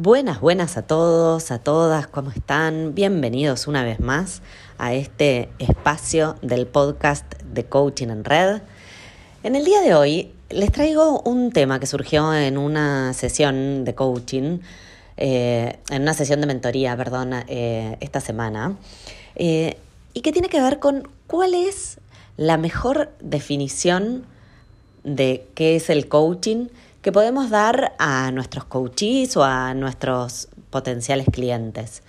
Buenas, buenas a todos, a todas, ¿cómo están? Bienvenidos una vez más a este espacio del podcast de Coaching en Red. En el día de hoy les traigo un tema que surgió en una sesión de coaching, eh, en una sesión de mentoría, perdón, eh, esta semana, eh, y que tiene que ver con cuál es la mejor definición de qué es el coaching que podemos dar a nuestros coaches o a nuestros potenciales clientes.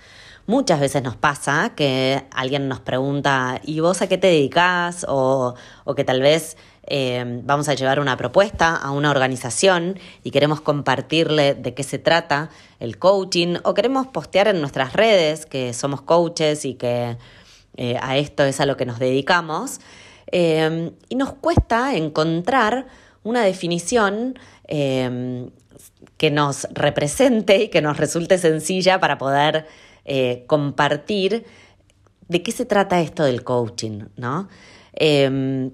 Muchas veces nos pasa que alguien nos pregunta, ¿y vos a qué te dedicas? O, que tal vez eh, vamos a llevar una propuesta a una organización y queremos compartirle de qué se trata el coaching, o queremos postear en nuestras redes que somos coaches y que eh, a esto es a lo que nos dedicamos. Eh, y nos cuesta encontrar una definición Em, que nos represente y que nos resulte sencilla para poder eh, compartir de qué se trata esto del coaching, ¿no? Em,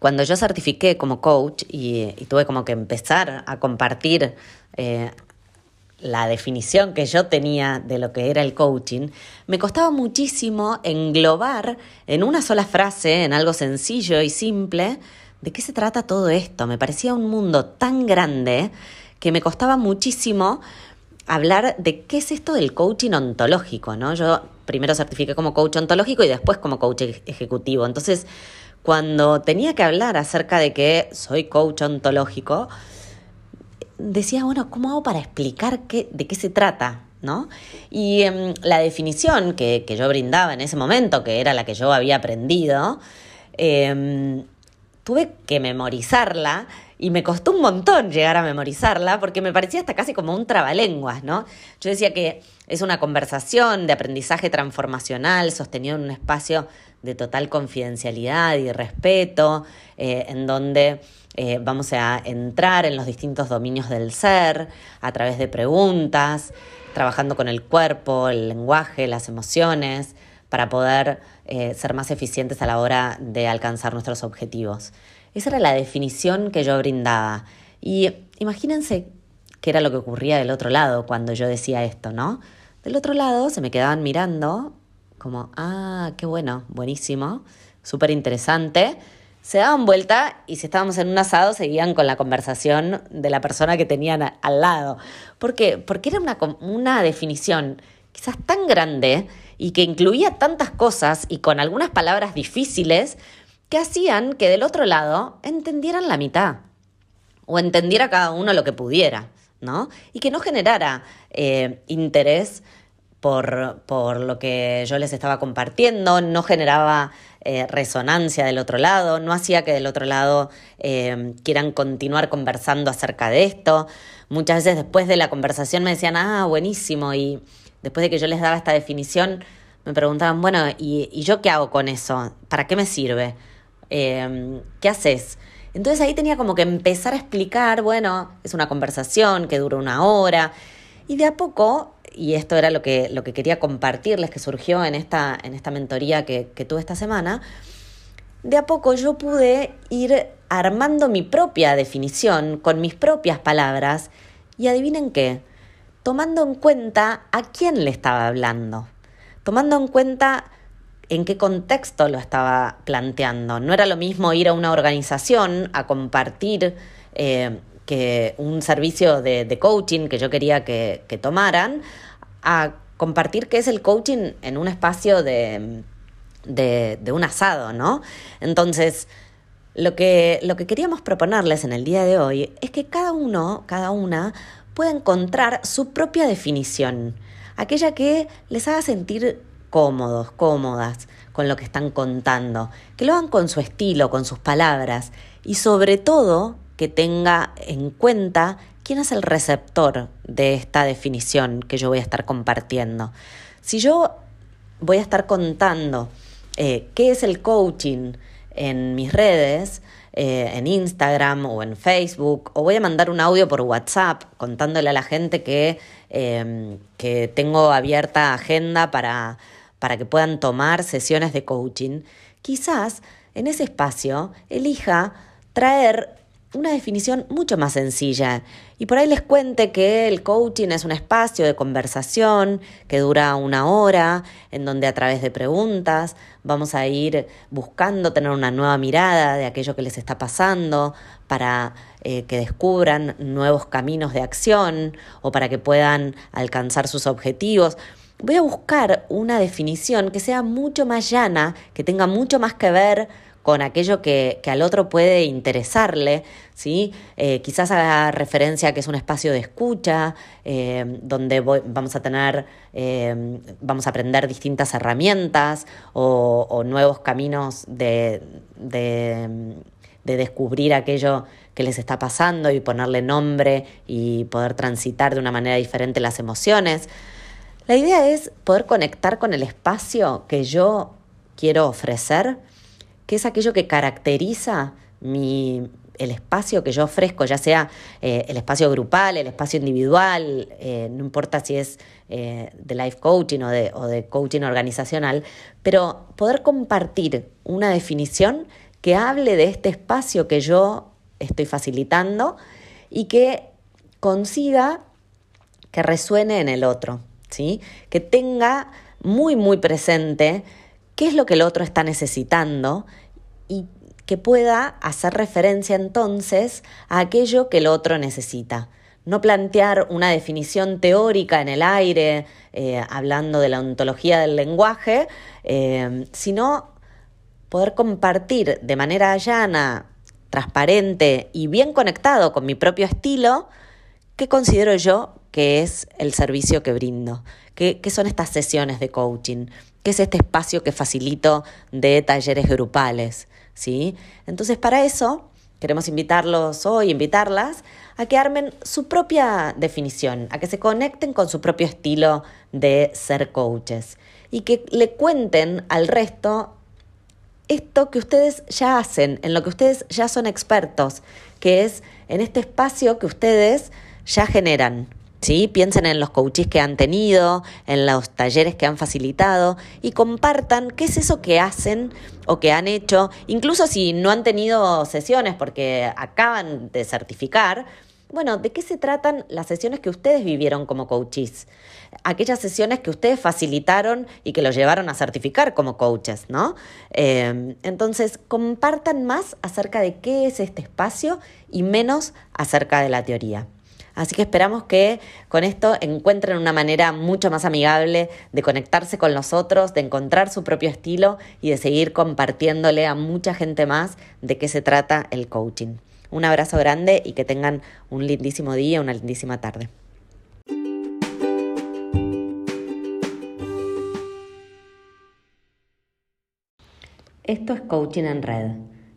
cuando yo certifiqué como coach y, tuve como que empezar a compartir eh, la definición que yo tenía de lo que era el coaching, me costaba muchísimo englobar en una sola frase, en algo sencillo y simple, ¿de qué se trata todo esto? Me parecía un mundo tan grande que me costaba muchísimo hablar de qué es esto del coaching ontológico, ¿no? Yo primero certifiqué como coach ontológico y después como coach ejecutivo. Entonces, cuando tenía que hablar acerca de que soy coach ontológico, decía, bueno, ¿cómo hago para explicar qué, de qué se trata? ¿No? Y em, la definición que, yo brindaba en ese momento, que era la que yo había aprendido, eh, tuve que memorizarla y me costó un montón llegar a memorizarla porque me parecía hasta casi como un trabalenguas, ¿no? Yo decía que es una conversación de aprendizaje transformacional sostenido en un espacio de total confidencialidad y respeto, eh, en donde eh, vamos a entrar en los distintos dominios del ser a través de preguntas, trabajando con el cuerpo, el lenguaje, las emociones, para poder eh, ser más eficientes a la hora de alcanzar nuestros objetivos. Esa era la definición que yo brindaba. Y imagínense qué era lo que ocurría del otro lado cuando yo decía esto, ¿no? Del otro lado se me quedaban mirando como, ah, qué bueno, buenísimo, súper interesante. Se daban vuelta y si estábamos en un asado seguían con la conversación de la persona que tenían al lado. ¿Por qué? Porque era una, una definición quizás tan grande y que incluía tantas cosas y con algunas palabras difíciles que hacían que del otro lado entendieran la mitad o entendiera cada uno lo que pudiera, ¿no? Y que no generara eh, interés por, por, lo que yo les estaba compartiendo, no generaba eh, resonancia del otro lado, no hacía que del otro lado eh, quieran continuar conversando acerca de esto. Muchas veces después de la conversación me decían, ah, buenísimo, y después de que yo les daba esta definición, me preguntaban, bueno, ¿y, yo qué hago con eso? ¿Para qué me sirve? Em, ¿Qué haces? Entonces ahí tenía como que empezar a explicar, bueno, es una conversación que dura una hora, y de a poco, y esto era lo que, lo que quería compartirles, que surgió en esta, en esta mentoría que, que tuve esta semana, de a poco yo pude ir armando mi propia definición con mis propias palabras, y adivinen qué, tomando en cuenta a quién le estaba hablando, tomando en cuenta en qué contexto lo estaba planteando. No era lo mismo ir a una organización a compartir eh, que un servicio de, coaching que yo quería que, tomaran, a compartir qué es el coaching en un espacio de, de, un asado, ¿no? Entonces, lo que, lo que queríamos proponerles en el día de hoy es que cada uno, cada una, pueda encontrar su propia definición, aquella que les haga sentir cómodos, cómodas con lo que están contando, que lo hagan con su estilo, con sus palabras y sobre todo que tenga en cuenta quién es el receptor de esta definición que yo voy a estar compartiendo. Si yo voy a estar contando eh, qué es el coaching en mis redes, eh, en Instagram o en Facebook, o voy a mandar un audio por WhatsApp contándole a la gente que, em, que tengo abierta agenda para, para que puedan tomar sesiones de coaching, quizás en ese espacio elija traer una definición mucho más sencilla. Y por ahí les cuente que el coaching es un espacio de conversación que dura una hora, en donde a través de preguntas vamos a ir buscando tener una nueva mirada de aquello que les está pasando para eh, que descubran nuevos caminos de acción o para que puedan alcanzar sus objetivos. Voy a buscar una definición que sea mucho más llana, que tenga mucho más que ver con aquello que, al otro puede interesarle, ¿sí? Eh, quizás haga referencia a que es un espacio de escucha, eh, donde vamos a tener, eh, vamos a aprender distintas herramientas o, nuevos caminos de, de, de descubrir aquello que les está pasando y ponerle nombre y poder transitar de una manera diferente las emociones. La idea es poder conectar con el espacio que yo quiero ofrecer que es aquello que caracteriza mi, el espacio que yo ofrezco, ya sea eh, el espacio grupal, el espacio individual, eh, no importa si es eh, de life coaching o de, o de coaching organizacional, pero poder compartir una definición que hable de este espacio que yo estoy facilitando y que consiga que resuene en el otro, ¿sí? que tenga muy, muy presente qué es lo que el otro está necesitando y que pueda hacer referencia entonces a aquello que el otro necesita. No plantear una definición teórica en el aire, eh, hablando de la ontología del lenguaje, eh, sino poder compartir de manera llana, transparente y bien conectado con mi propio estilo, qué considero yo que es el servicio que brindo, qué, qué son estas sesiones de coaching, qué es este espacio que facilito de talleres grupales. ¿sí? Entonces, para eso queremos invitarlos hoy, invitarlas a que armen su propia definición, a que se conecten con su propio estilo de ser coaches y que le cuenten al resto esto que ustedes ya hacen, en lo que ustedes ya son expertos, que es en este espacio que ustedes ya generan. ¿Sí? Piensen en los coaches que han tenido, en los talleres que han facilitado y compartan qué es eso que hacen o que han hecho, incluso si no han tenido sesiones porque acaban de certificar. Bueno, ¿de qué se tratan las sesiones que ustedes vivieron como coaches? Aquellas sesiones que ustedes facilitaron y que los llevaron a certificar como coaches, ¿no? Eh, entonces, compartan más acerca de qué es este espacio y menos acerca de la teoría. Así que esperamos que con esto encuentren una manera mucho más amigable de conectarse con los otros, de encontrar su propio estilo y de seguir compartiéndole a mucha gente más de qué se trata el coaching. Un abrazo grande y que tengan un lindísimo día, una lindísima tarde. Esto es Coaching en Red.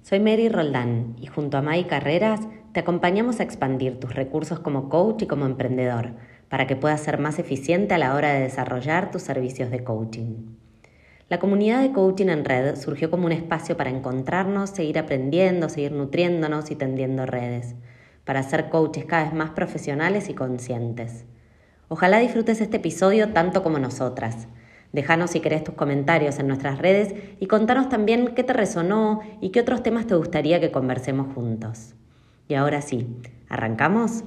Soy Mary Roldán y junto a Mai Carreras te acompañamos a expandir tus recursos como coach y como emprendedor para que puedas ser más eficiente a la hora de desarrollar tus servicios de coaching. La comunidad de coaching en red surgió como un espacio para encontrarnos, seguir aprendiendo, seguir nutriéndonos y tendiendo redes, para ser coaches cada vez más profesionales y conscientes. Ojalá disfrutes este episodio tanto como nosotras. Déjanos si querés tus comentarios en nuestras redes y contanos también qué te resonó y qué otros temas te gustaría que conversemos juntos. Y ahora sí, ¿arrancamos?